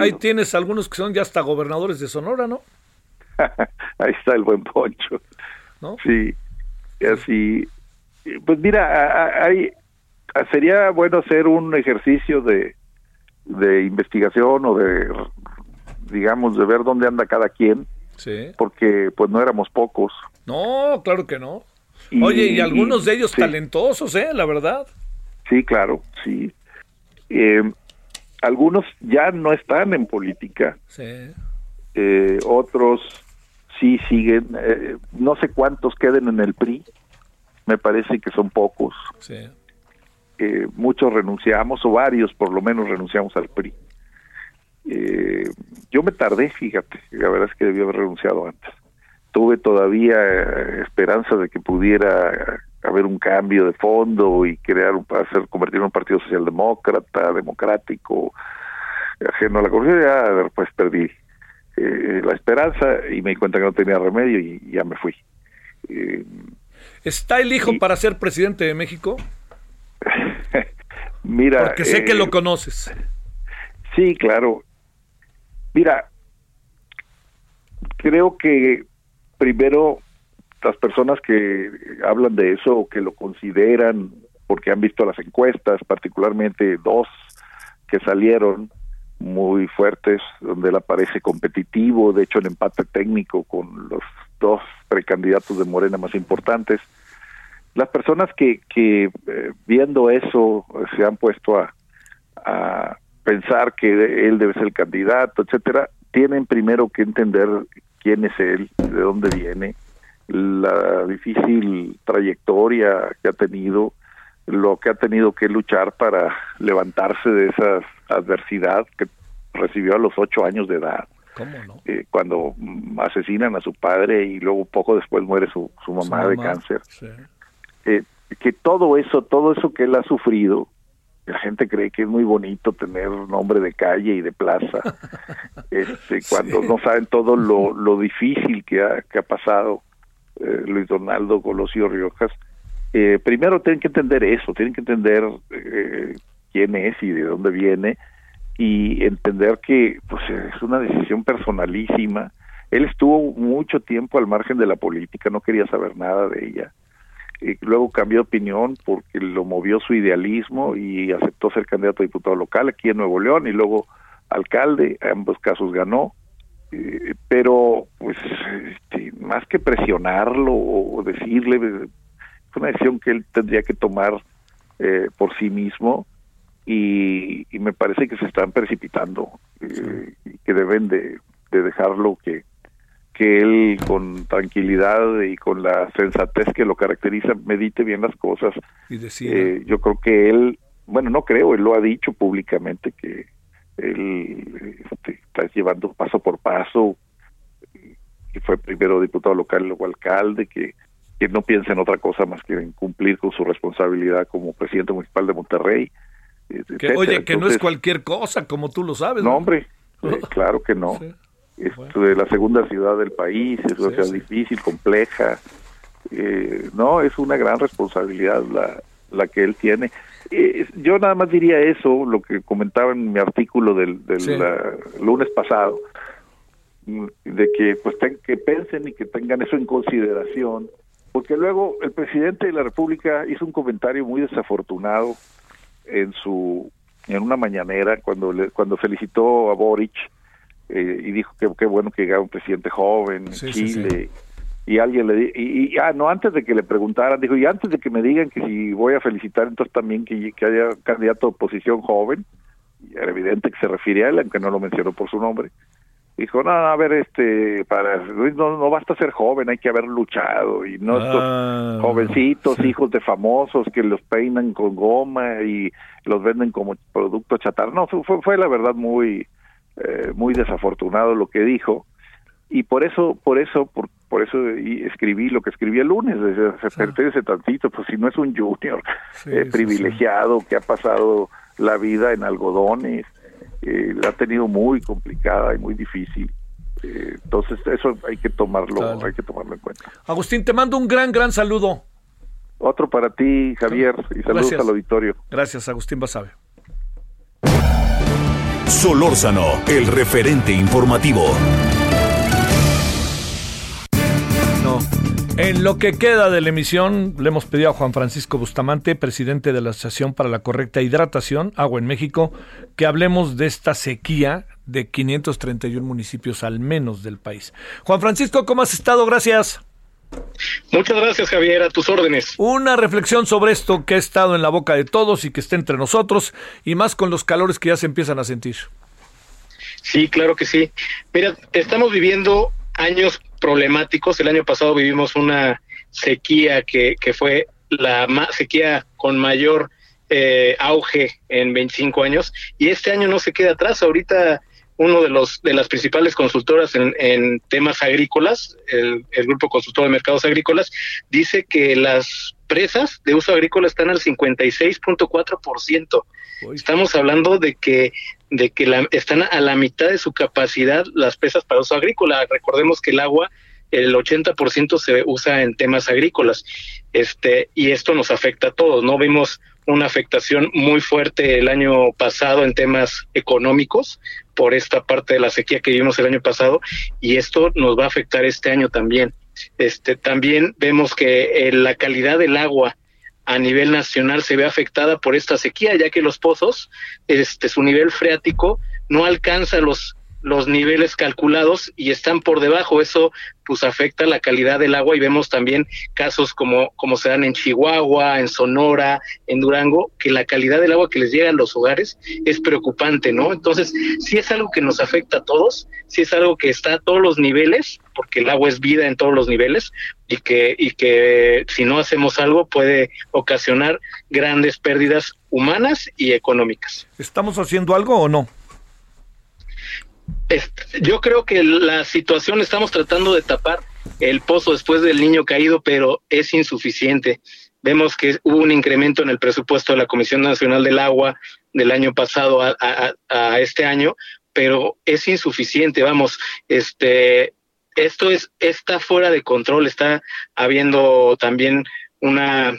ahí, tienes algunos que son ya hasta gobernadores de Sonora, ¿no? Ahí está el buen Poncho. ¿No? Sí, así. Pues mira, hay, sería bueno hacer un ejercicio de, de investigación o de, digamos, de ver dónde anda cada quien, Sí. porque pues no éramos pocos. No, claro que no. Y- Oye, y algunos de ellos sí. talentosos, ¿eh? La verdad. Sí, claro, sí. Eh, algunos ya no están en política, Sí. eh, otros sí siguen, eh, no sé cuántos queden en el PRI, me parece que son pocos. Sí. Eh, muchos renunciamos, o varios por lo menos renunciamos al PRI. Eh, yo me tardé, fíjate, la verdad es que debí haber renunciado antes. Tuve todavía esperanza de que pudiera haber un cambio de fondo y crear un, hacer convertir en un partido socialdemócrata, democrático, ajeno a la corrupción. Ya después perdí eh, la esperanza y me di cuenta que no tenía remedio y ya me fui. Eh, ¿Está el hijo para ser presidente de México? mira, Porque sé que eh, lo conoces. Sí, claro. Mira, creo que primero las personas que hablan de eso o que lo consideran porque han visto las encuestas, particularmente dos que salieron muy fuertes, donde él aparece competitivo, de hecho en empate técnico con los dos precandidatos de Morena más importantes. Las personas que, que eh, viendo eso se han puesto a, a pensar que él debe ser el candidato, etcétera, tienen primero que entender quién es él, de dónde viene, la difícil trayectoria que ha tenido, lo que ha tenido que luchar para levantarse de esa adversidad que recibió a los ocho años de edad. ¿Cómo no? eh, cuando asesinan a su padre y luego poco después muere su, su mamá, Su de cáncer. sí. Eh, que todo eso, todo eso que él ha sufrido, la gente cree que es muy bonito tener nombre de calle y de plaza, este, cuando no saben todo lo, lo difícil que ha, que ha pasado eh, Luis Donaldo Colosio Riojas. Eh, primero tienen que entender eso, tienen que entender eh, quién es y de dónde viene y entender que pues es una decisión personalísima. Él estuvo mucho tiempo al margen de la política, no quería saber nada de ella. Y luego cambió de opinión porque lo movió su idealismo y aceptó ser candidato a diputado local aquí en Nuevo León y luego alcalde, ambos casos ganó. Eh, pero pues este, más que presionarlo o decirle, eh, fue una decisión que él tendría que tomar eh, por sí mismo y, y me parece que se están precipitando eh, y que deben de, de dejarlo que que él con tranquilidad y con la sensatez que lo caracteriza medite bien las cosas. Y decía, Eh, yo creo que él, bueno, no creo, él lo ha dicho públicamente que él este, está llevando paso por paso, que fue primero diputado local y luego alcalde, que, que no piensa en otra cosa más que en cumplir con su responsabilidad como presidente municipal de Monterrey. que, oye, que no es cualquier cosa, como tú lo sabes. no, hombre, eh, claro que no. Es de la segunda ciudad del país, es una Sí, ciudad sí. difícil, compleja. Eh, no, es una gran responsabilidad la, la que él tiene. Eh, yo nada más diría eso, lo que comentaba en mi artículo del, del Sí. la- lunes pasado, mm, de que pues ten- que pensen y que tengan eso en consideración, porque luego el presidente de la República hizo un comentario muy desafortunado en su en una mañanera cuando le- cuando felicitó a Boric eh, y dijo que qué bueno que llegara un presidente joven en Sí, sí, Chile y alguien le di- y, y ah no antes de que le preguntaran dijo y antes de que me digan que si voy a felicitar entonces también que, que haya candidato de oposición joven y era evidente que se refiere a él aunque no lo mencionó por su nombre dijo no, no, a ver este para Luis no, no basta ser joven hay que haber luchado y no estos Ah, jovencitos hijos de famosos que los peinan con goma y los venden como producto chatarra. No fue, fue la verdad muy eh, muy desafortunado lo que dijo y por eso por eso por, por eso escribí lo que escribí el lunes pertenece tantito pues si no es un junior Sí, eh, sí, privilegiado que ha pasado la vida en algodones eh, la ha tenido muy complicada y muy difícil Eh, entonces eso hay que tomarlo hay que tomarlo en cuenta Agustín, te mando un gran, gran saludo. otro para ti Javier y saludos Gracias. al auditorio Gracias, Agustín Basabe. Solórzano, el referente informativo. En lo que queda de la emisión, le hemos pedido a Juan Francisco Bustamante, presidente de la Asociación para la Correcta Hidratación, Agua en México, que hablemos de esta sequía de 531 municipios al menos del país. Juan Francisco, ¿cómo has estado? Gracias. Muchas gracias, Javier, a tus órdenes. Una reflexión sobre esto que ha estado en la boca de todos y que está entre nosotros, y más con los calores que ya se empiezan a sentir. Sí, claro que sí. Mira, estamos viviendo años problemáticos. El año pasado vivimos una sequía que, que fue la sequía con mayor eh, auge en 25 años y este año no se queda atrás. Ahorita uno de los de las principales consultoras en, temas agrícolas, el, el grupo consultor de mercados agrícolas, dice que las presas de uso agrícola están al 56.4%. Estamos hablando de que de que la- están a la mitad de su capacidad las presas para uso agrícola. Recordemos que el agua el 80% se usa en temas agrícolas. Este, y esto nos afecta a todos, ¿no? Vimos una afectación muy fuerte el año pasado en temas económicos por esta parte de la sequía que vivimos el año pasado y esto nos va a afectar este año también. Este, también vemos que eh, la calidad del agua a nivel nacional se ve afectada por esta sequía, ya que los pozos, este, su nivel freático no alcanza los los niveles calculados y están por debajo. Eso pues afecta la calidad del agua y vemos también casos como, como se dan en Chihuahua, en Sonora, en Durango, que la calidad del agua que les llega a los hogares es preocupante, ¿no? Entonces, sí es algo que nos afecta a todos, sí es algo que está a todos los niveles, porque el agua es vida en todos los niveles y que, y que si no hacemos algo puede ocasionar grandes pérdidas humanas y económicas. ¿Estamos haciendo algo o no? Yo creo que la situación estamos tratando de tapar el pozo después del niño caído, pero es insuficiente. Vemos que hubo un incremento en el presupuesto de la Comisión Nacional del Agua del año pasado a, este año, pero es insuficiente. Vamos, este, esto es está fuera de control. Está habiendo también una,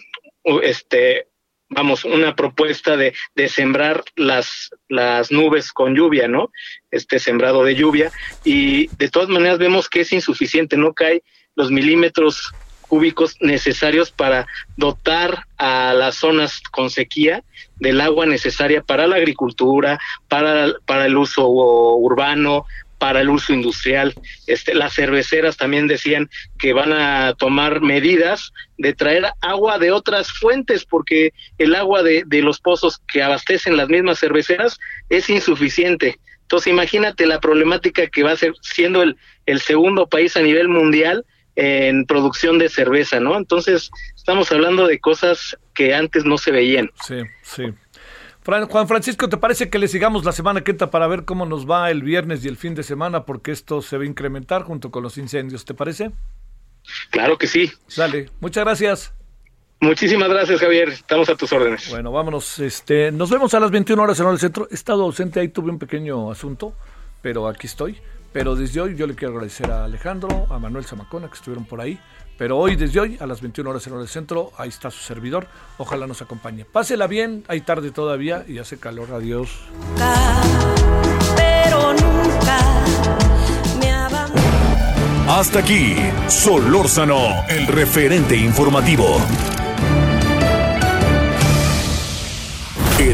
este, vamos, una propuesta de, de sembrar las, las nubes con lluvia, ¿no? Este sembrado de lluvia. Y de todas maneras vemos que es insuficiente, no cae los milímetros cúbicos necesarios para dotar a las zonas con sequía del agua necesaria para la agricultura, para, para el uso urbano, para el uso industrial. Este, las cerveceras también decían que van a tomar medidas de traer agua de otras fuentes, porque el agua de, los pozos que abastecen las mismas cerveceras es insuficiente. Entonces imagínate la problemática que va a ser siendo el, el segundo país a nivel mundial en producción de cerveza, ¿no? Entonces estamos hablando de cosas que antes no se veían. Sí, sí. Fran- Juan Francisco, ¿te parece que le sigamos la semana que entra para ver cómo nos va el viernes y el fin de semana? Porque esto se va a incrementar junto con los incendios, ¿te parece? Claro que sí. Sale. Muchas gracias. Muchísimas gracias, Javier. Estamos a tus órdenes. Bueno, vámonos. Este, nos vemos a las 21 horas en el centro. He estado ausente, ahí tuve un pequeño asunto, pero aquí estoy. Pero desde hoy yo le quiero agradecer a Alejandro, a Manuel Zamacona, que estuvieron por ahí. Pero hoy, desde hoy, a las 21 horas en el centro, ahí está su servidor. Ojalá nos acompañe. Pásela bien, hay tarde todavía y hace calor. Adiós. pero nunca me. Hasta aquí, Solórzano, el referente informativo.